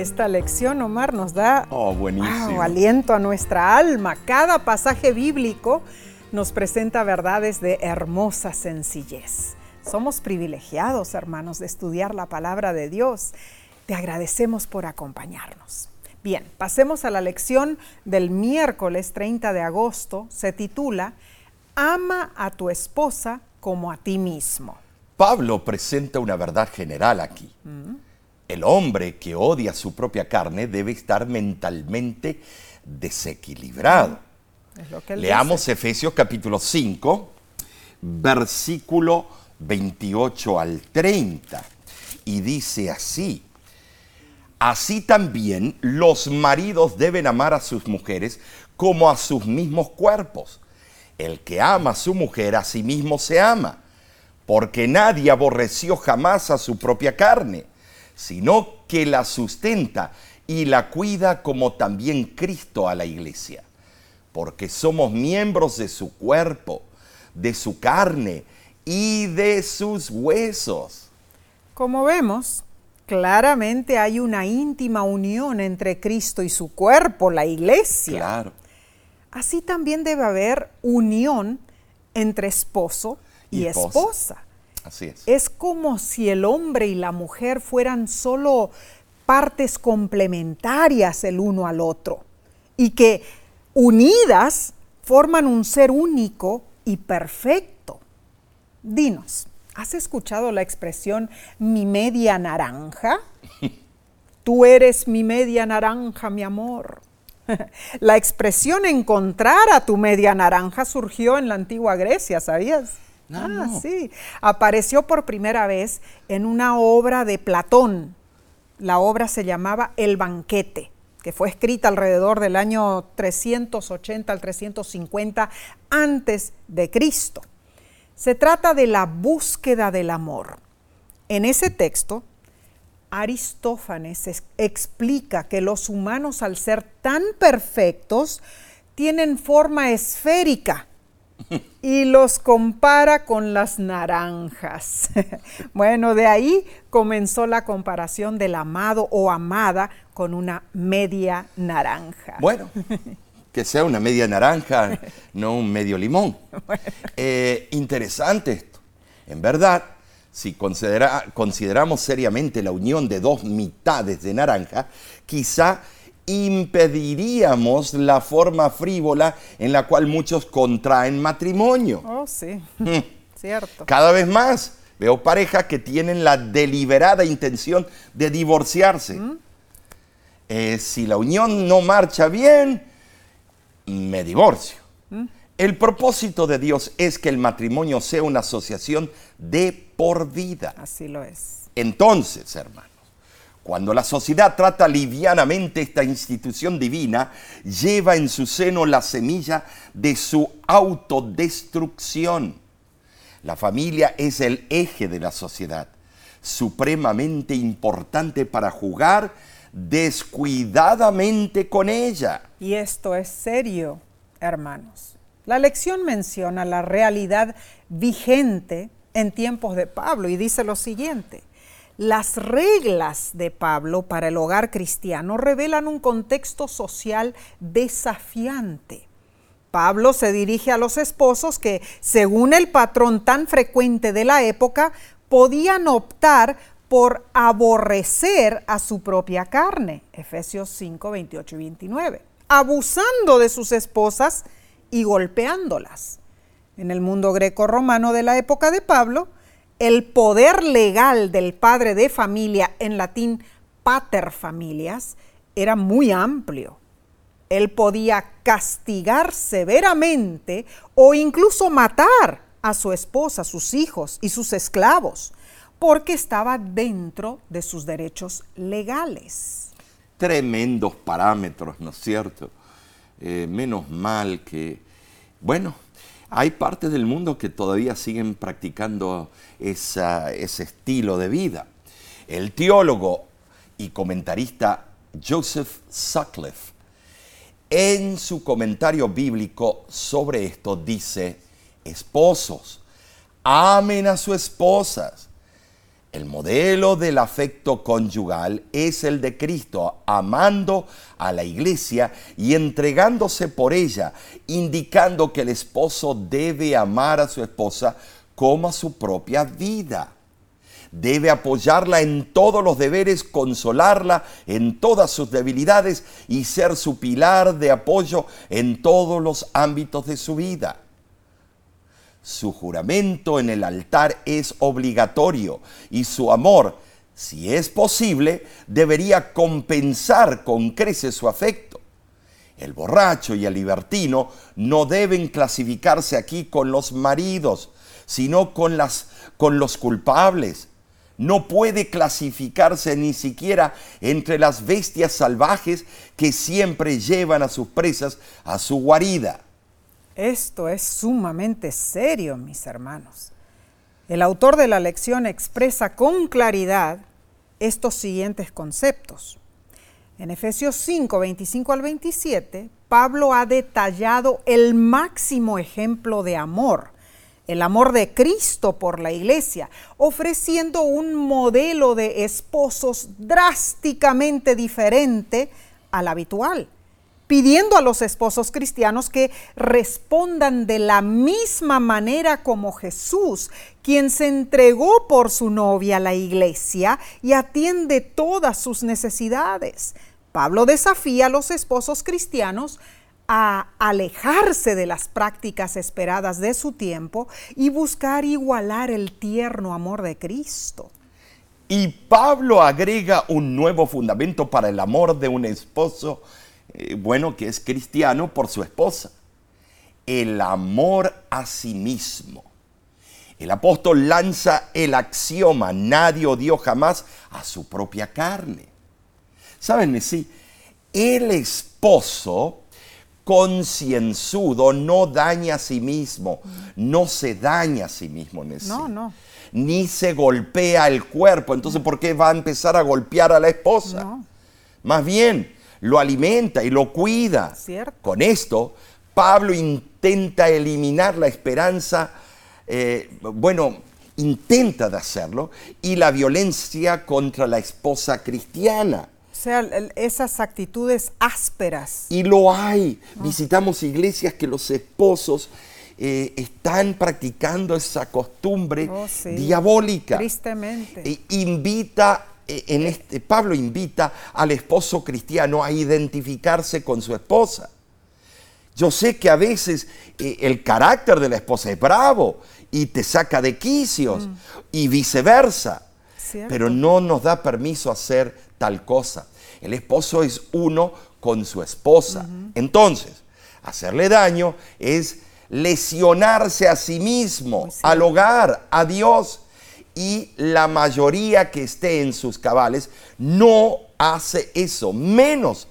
Esta lección, Omar, nos da oh, aliento a nuestra alma. Cada pasaje bíblico nos presenta verdades de hermosa sencillez. Somos privilegiados, hermanos, de estudiar la palabra de Dios. Te agradecemos por acompañarnos. Bien, pasemos a la lección del miércoles 30 de agosto. Se titula Ama a tu esposa como a ti mismo. Pablo presenta una verdad general aquí. Mm. El hombre que odia su propia carne debe estar mentalmente desequilibrado. Leamos Efesios capítulo 5, versículo 28 al 30. Y dice así, así también los maridos deben amar a sus mujeres como a sus mismos cuerpos. El que ama a su mujer a sí mismo se ama, porque nadie aborreció jamás a su propia carne sino que la sustenta y la cuida como también Cristo a la iglesia, porque somos miembros de su cuerpo, de su carne y de sus huesos. Como vemos, claramente hay una íntima unión entre Cristo y su cuerpo, la iglesia. Claro. Así también debe haber unión entre esposo y, esposa. Es. como si el hombre y la mujer fueran solo partes complementarias el uno al otro y que unidas forman un ser único y perfecto. Dinos, ¿has escuchado la expresión mi media naranja? *laughs* Tú eres mi media naranja, mi amor. *laughs* La expresión encontrar a tu media naranja surgió en la antigua Grecia, ¿sabías? Ah, sí. Apareció por primera vez en una obra de Platón. La obra se llamaba El banquete, que fue escrita alrededor del año 380 al 350 antes de Cristo. Se trata de la búsqueda del amor. En ese texto, Aristófanes explica que los humanos al ser tan perfectos tienen forma esférica y los compara con las naranjas. *laughs* bueno, de ahí comenzó la comparación del amado o amada con una media naranja. Bueno, que sea una media naranja, no un medio limón. *laughs* Eh, interesante esto. En verdad, si consideramos seriamente la unión de dos mitades de naranja, quizá impediríamos la forma frívola en la cual muchos contraen matrimonio. Oh, sí, cierto. Cada vez más veo parejas que tienen la deliberada intención de divorciarse. ¿Mm? Eh, si la unión no marcha bien, me divorcio. ¿Mm? El propósito de Dios es que el matrimonio sea una asociación de por vida. Así lo es. Entonces, hermano cuando la sociedad trata livianamente esta institución divina, lleva en su seno la semilla de su autodestrucción. La familia es el eje de la sociedad, supremamente importante para jugar descuidadamente con ella. Y esto es serio, hermanos. La lección menciona la realidad vigente en tiempos de Pablo y dice lo siguiente. Las reglas de Pablo para el hogar cristiano revelan un contexto social desafiante. Pablo se dirige a los esposos que, según el patrón tan frecuente de la época, podían optar por aborrecer a su propia carne, Efesios 5, 28 y 29, abusando de sus esposas y golpeándolas. En el mundo greco-romano de la época de Pablo, el poder legal del padre de familia, en latín pater familias, era muy amplio. Él podía castigar severamente o incluso matar a su esposa, sus hijos y sus esclavos, porque estaba dentro de sus derechos legales. Tremendos parámetros, ¿no es cierto? Eh, menos mal que, bueno, hay partes del mundo que todavía siguen practicando ese estilo de vida. El teólogo y comentarista Joseph Sutcliffe, en su comentario bíblico sobre esto, dice, esposos, amen a sus esposas el modelo del afecto conyugal es el de Cristo, amando a la iglesia y entregándose por ella, indicando que el esposo debe amar a su esposa como a su propia vida. Debe apoyarla en todos los deberes, consolarla en todas sus debilidades y ser su pilar de apoyo en todos los ámbitos de su vida. Su juramento en el altar es obligatorio y su amor, si es posible, debería compensar con creces su afecto. El borracho y el libertino no deben clasificarse aquí con los maridos, sino con, las, con los culpables. No puede clasificarse ni siquiera entre las bestias salvajes que siempre llevan a sus presas a su guarida. Esto es sumamente serio, mis hermanos. El autor de la lección expresa con claridad estos siguientes conceptos. En Efesios 5, 25 al 27, Pablo ha detallado el máximo ejemplo de amor, el amor de Cristo por la iglesia, ofreciendo un modelo de esposos drásticamente diferente al habitual pidiendo a los esposos cristianos que respondan de la misma manera como Jesús, quien se entregó por su novia a la iglesia y atiende todas sus necesidades. Pablo desafía a los esposos cristianos a alejarse de las prácticas esperadas de su tiempo y buscar igualar el tierno amor de Cristo. Y Pablo agrega un nuevo fundamento para el amor de un esposo, eh, bueno, que es cristiano por su esposa. El amor a sí mismo. El apóstol lanza el axioma, nadie odió jamás a su propia carne. ¿Saben? Sí, el esposo concienzudo no daña a sí mismo, no se daña a sí mismo. En no, no. Ni se golpea el cuerpo. Entonces, ¿por qué va a empezar a golpear a la esposa? No. Más bien, lo alimenta y lo cuida. Cierto. Con esto, Pablo intenta eliminar la esperanza, eh, bueno, intenta de hacerlo, y la violencia contra la esposa cristiana. O sea, esas actitudes ásperas. Y lo hay. Visitamos iglesias que los esposos eh, están practicando esa costumbre Oh, sí. diabólica. Tristemente. Invita, en este, Pablo invita al esposo cristiano a identificarse con su esposa. Yo sé que a veces eh, el carácter de la esposa es bravo y te saca de quicios y viceversa. Cierto. Pero no nos da permiso hacer tal cosa. El esposo es uno con su esposa. Entonces, hacerle daño es lesionarse a sí mismo, al hogar, a Dios. Y la mayoría que esté en sus cabales no hace eso, menos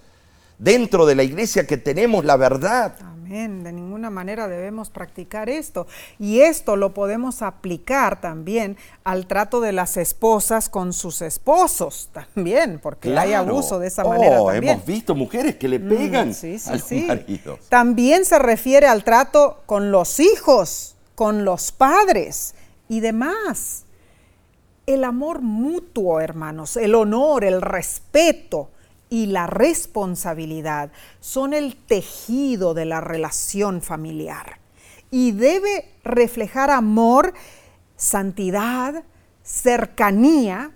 dentro de la iglesia que tenemos la verdad. Amén. De ninguna manera debemos practicar esto. Y esto lo podemos aplicar también al trato de las esposas con sus esposos también, porque hay abuso de esa Oh, manera también. Hemos visto mujeres que le pegan Mm, sí, sí, a los sí. maridos. También se refiere al trato con los hijos, con los padres y demás. El amor mutuo, hermanos, el honor, el respeto y la responsabilidad son el tejido de la relación familiar y debe reflejar amor, santidad, cercanía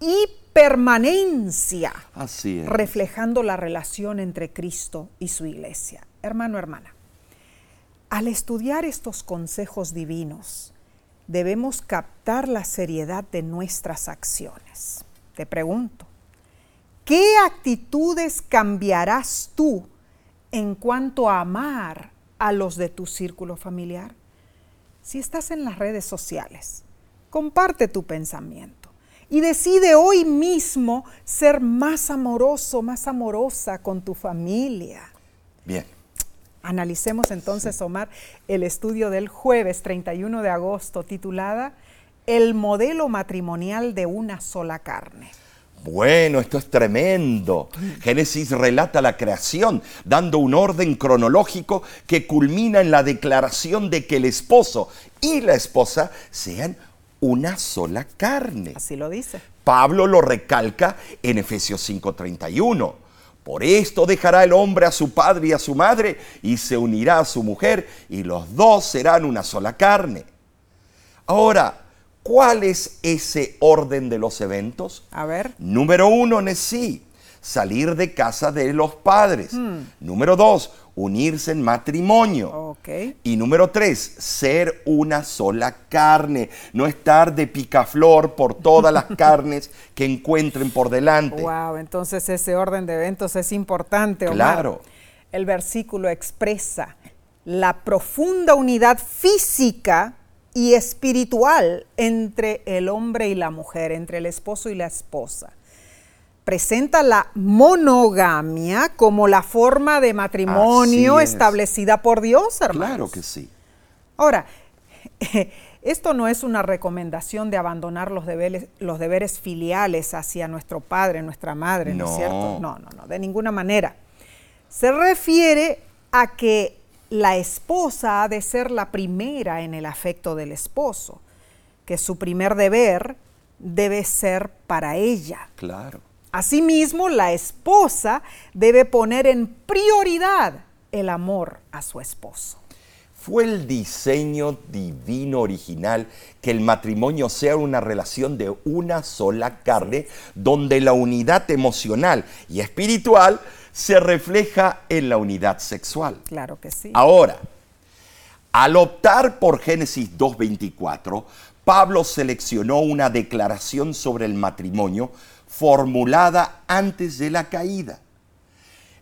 y permanencia Así es. reflejando la relación entre Cristo y su iglesia. Hermano, hermana, al estudiar estos consejos divinos, debemos captar la seriedad de nuestras acciones. Te pregunto, ¿qué actitudes cambiarás tú en cuanto a amar a los de tu círculo familiar? Si estás en las redes sociales, comparte tu pensamiento y decide hoy mismo ser más amoroso, más amorosa con tu familia. Bien. Analicemos entonces, Omar, el estudio del jueves 31 de agosto titulada El modelo matrimonial de una sola carne. Bueno, esto es tremendo. Génesis relata la creación, dando un orden cronológico que culmina en la declaración de que el esposo y la esposa sean una sola carne. Así lo dice. Pablo lo recalca en Efesios 5:31. Por esto dejará el hombre a su padre y a su madre y se unirá a su mujer y los dos serán una sola carne. Ahora, ¿cuál es ese orden de los eventos? A ver. Número uno, Nesí, salir de casa de los padres. Número dos, unirse en matrimonio. Y número tres, ser una sola carne, no estar de picaflor por todas las *laughs* carnes que encuentren por delante. Wow, entonces ese orden de eventos es importante. Omar. Claro. El versículo expresa la profunda unidad física y espiritual entre el hombre y la mujer, entre el esposo y la esposa. Presenta la monogamia como la forma de matrimonio es. establecida por Dios, hermanos. Claro que sí. Ahora, *laughs* esto no es una recomendación de abandonar los deberes, los deberes filiales hacia nuestro padre, nuestra madre, ¿no, es No. cierto? No, no, no, de ninguna manera. Se refiere a que la esposa ha de ser la primera en el afecto del esposo, que su primer deber debe ser para ella. Claro. Asimismo, la esposa debe poner en prioridad el amor a su esposo. Fue el diseño divino original que el matrimonio sea una relación de una sola carne, donde la unidad emocional y espiritual se refleja en la unidad sexual. Claro que sí. Ahora, al optar por Génesis 2.24, Pablo seleccionó una declaración sobre el matrimonio formulada antes de la caída.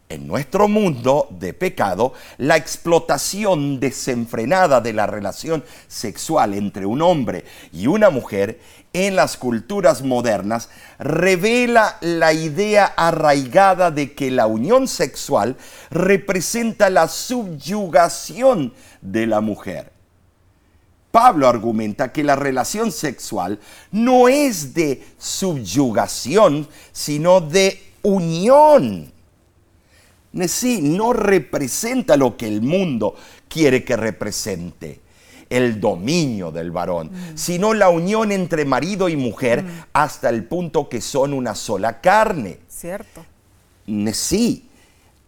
En nuestro mundo de pecado, la explotación desenfrenada de la relación sexual entre un hombre y una mujer en las culturas modernas revela la idea arraigada de que la unión sexual representa la subyugación de la mujer. Pablo argumenta que la relación sexual no es de subyugación, sino de unión sí, no representa lo que el mundo quiere que represente el dominio del varón, mm. sino la unión entre marido y mujer mm. hasta el punto que son una sola carne. Cierto. Sí,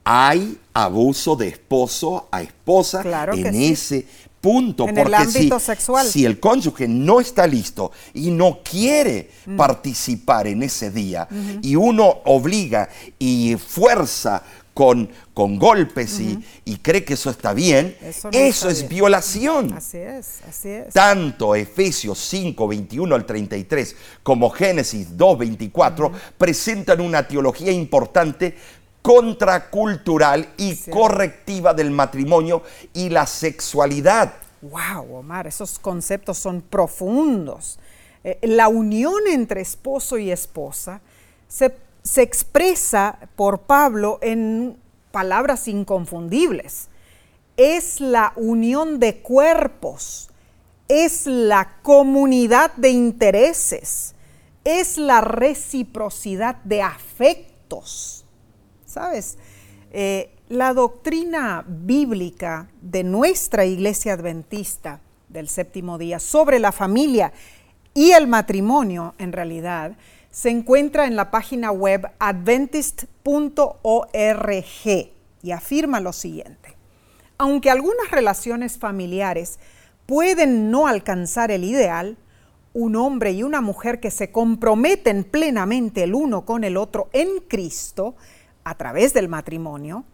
hay abuso de esposo a esposa en ese punto. En el ámbito sexual. si el cónyuge no está listo y no quiere mm. participar en ese día y uno obliga y fuerza con, con golpes y, cree que eso está bien, eso, es violación. Así es, así es. Tanto Efesios 5, 21 al 33 como Génesis 2, 24 presentan una teología importante contracultural y correctiva del matrimonio y la sexualidad. Wow, Omar, esos conceptos son profundos. Eh, la unión entre esposo y esposa se se expresa por Pablo en palabras inconfundibles. Es la unión de cuerpos, es la comunidad de intereses, es la reciprocidad de afectos. ¿Sabes? Eh, la doctrina bíblica de nuestra iglesia adventista del séptimo día sobre la familia y el matrimonio, en realidad, se encuentra en la página web adventist.org y afirma lo siguiente. Aunque algunas relaciones familiares pueden no alcanzar el ideal, un hombre y una mujer que se comprometen plenamente el uno con el otro en Cristo, a través del matrimonio,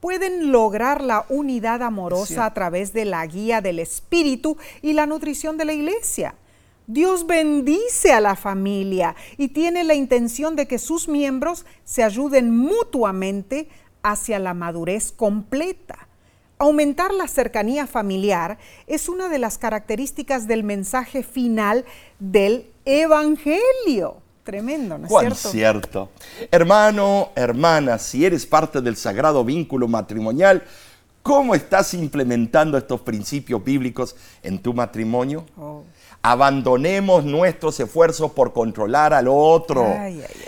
pueden lograr la unidad amorosa a través de la guía del Espíritu y la nutrición de la iglesia. Dios bendice a la familia y tiene la intención de que sus miembros se ayuden mutuamente hacia la madurez completa. Aumentar la cercanía familiar es una de las características del mensaje final del Evangelio. Tremendo, ¿no es Cuán cierto? cierto. Hermano, hermana, si eres parte del sagrado vínculo matrimonial, ¿cómo estás implementando estos principios bíblicos en tu matrimonio? Oh. Abandonemos nuestros esfuerzos por controlar al otro.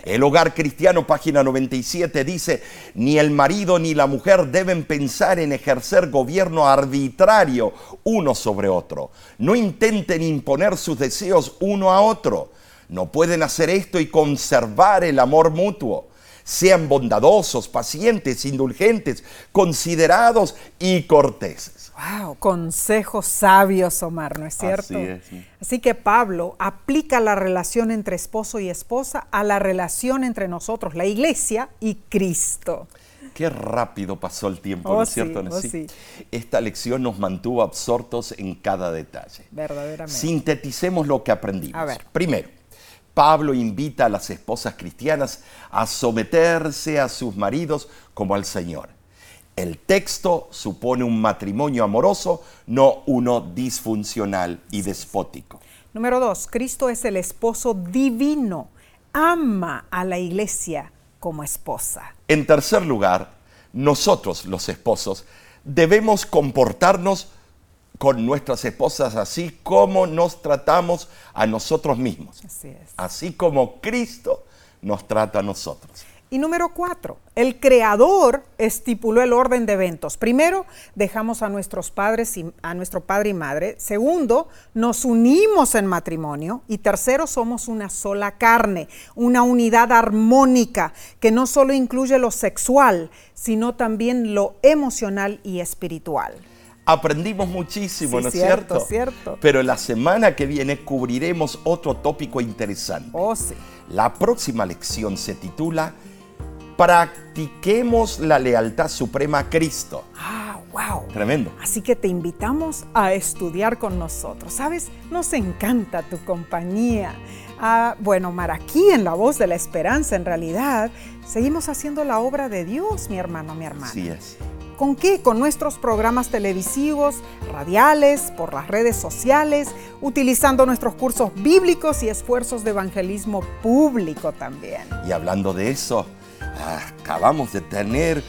El hogar cristiano, página 97, dice, ni el marido ni la mujer deben pensar en ejercer gobierno arbitrario uno sobre otro. No intenten imponer sus deseos uno a otro. No pueden hacer esto y conservar el amor mutuo. Sean bondadosos, pacientes, indulgentes, considerados y corteses. Wow, consejos sabios, Omar, ¿no es cierto? Así, Así que Pablo aplica la relación entre esposo y esposa a la relación entre nosotros, la iglesia y Cristo. Qué rápido pasó el tiempo, ¿no es oh, cierto? Oh, sí, Esta lección nos mantuvo absortos en cada detalle. Verdaderamente. Sinteticemos lo que aprendimos. A ver. Primero, Pablo invita a las esposas cristianas a someterse a sus maridos como al Señor. El texto supone un matrimonio amoroso, no uno disfuncional y despótico. Número dos, Cristo es el esposo divino. Ama a la iglesia como esposa. En tercer lugar, nosotros los esposos debemos comportarnos con nuestras esposas así como nos tratamos a nosotros mismos. Así es. Así como Cristo nos trata a nosotros. Y número cuatro, el creador estipuló el orden de eventos. Primero, dejamos a nuestros padres y a nuestro padre y madre. Segundo, nos unimos en matrimonio. Y tercero, somos una sola carne, una unidad armónica que no solo incluye lo sexual, sino también lo emocional y espiritual. Aprendimos muchísimo, ¿no es cierto? cierto? cierto. Pero la semana que viene cubriremos otro tópico interesante. Oh, sí. La próxima lección se titula practiquemos la lealtad suprema a Cristo. Ah, wow. Tremendo. Así que te invitamos a estudiar con nosotros. ¿Sabes? Nos encanta tu compañía. Ah, bueno, Mar, aquí en La Voz de la Esperanza, en realidad, seguimos haciendo la obra de Dios, mi hermano, mi hermana. Así es. ¿Con qué? Con nuestros programas televisivos, radiales, por las redes sociales, utilizando nuestros cursos bíblicos y esfuerzos de evangelismo público también. Y hablando de eso, acabamos de tener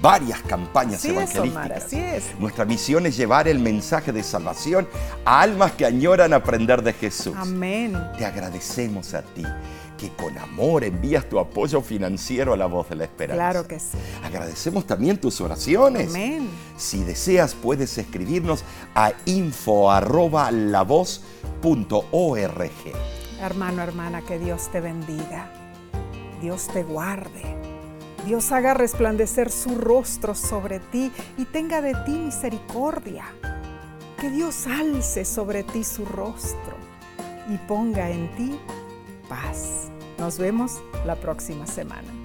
varias campañas Así es, evangelísticas. Omar, así es. Nuestra misión es llevar el mensaje de salvación a almas que añoran aprender de Jesús. Amén. Te agradecemos a ti que con amor envías tu apoyo financiero a la voz de la esperanza. Claro que sí. Agradecemos también tus oraciones. Amén. Si deseas, puedes escribirnos a info@lavoz.org. Hermano, hermana, que Dios te bendiga. Dios te guarde. Dios haga resplandecer su rostro sobre ti y tenga de ti misericordia. Que Dios alce sobre ti su rostro y ponga en ti paz. Nos vemos la próxima semana.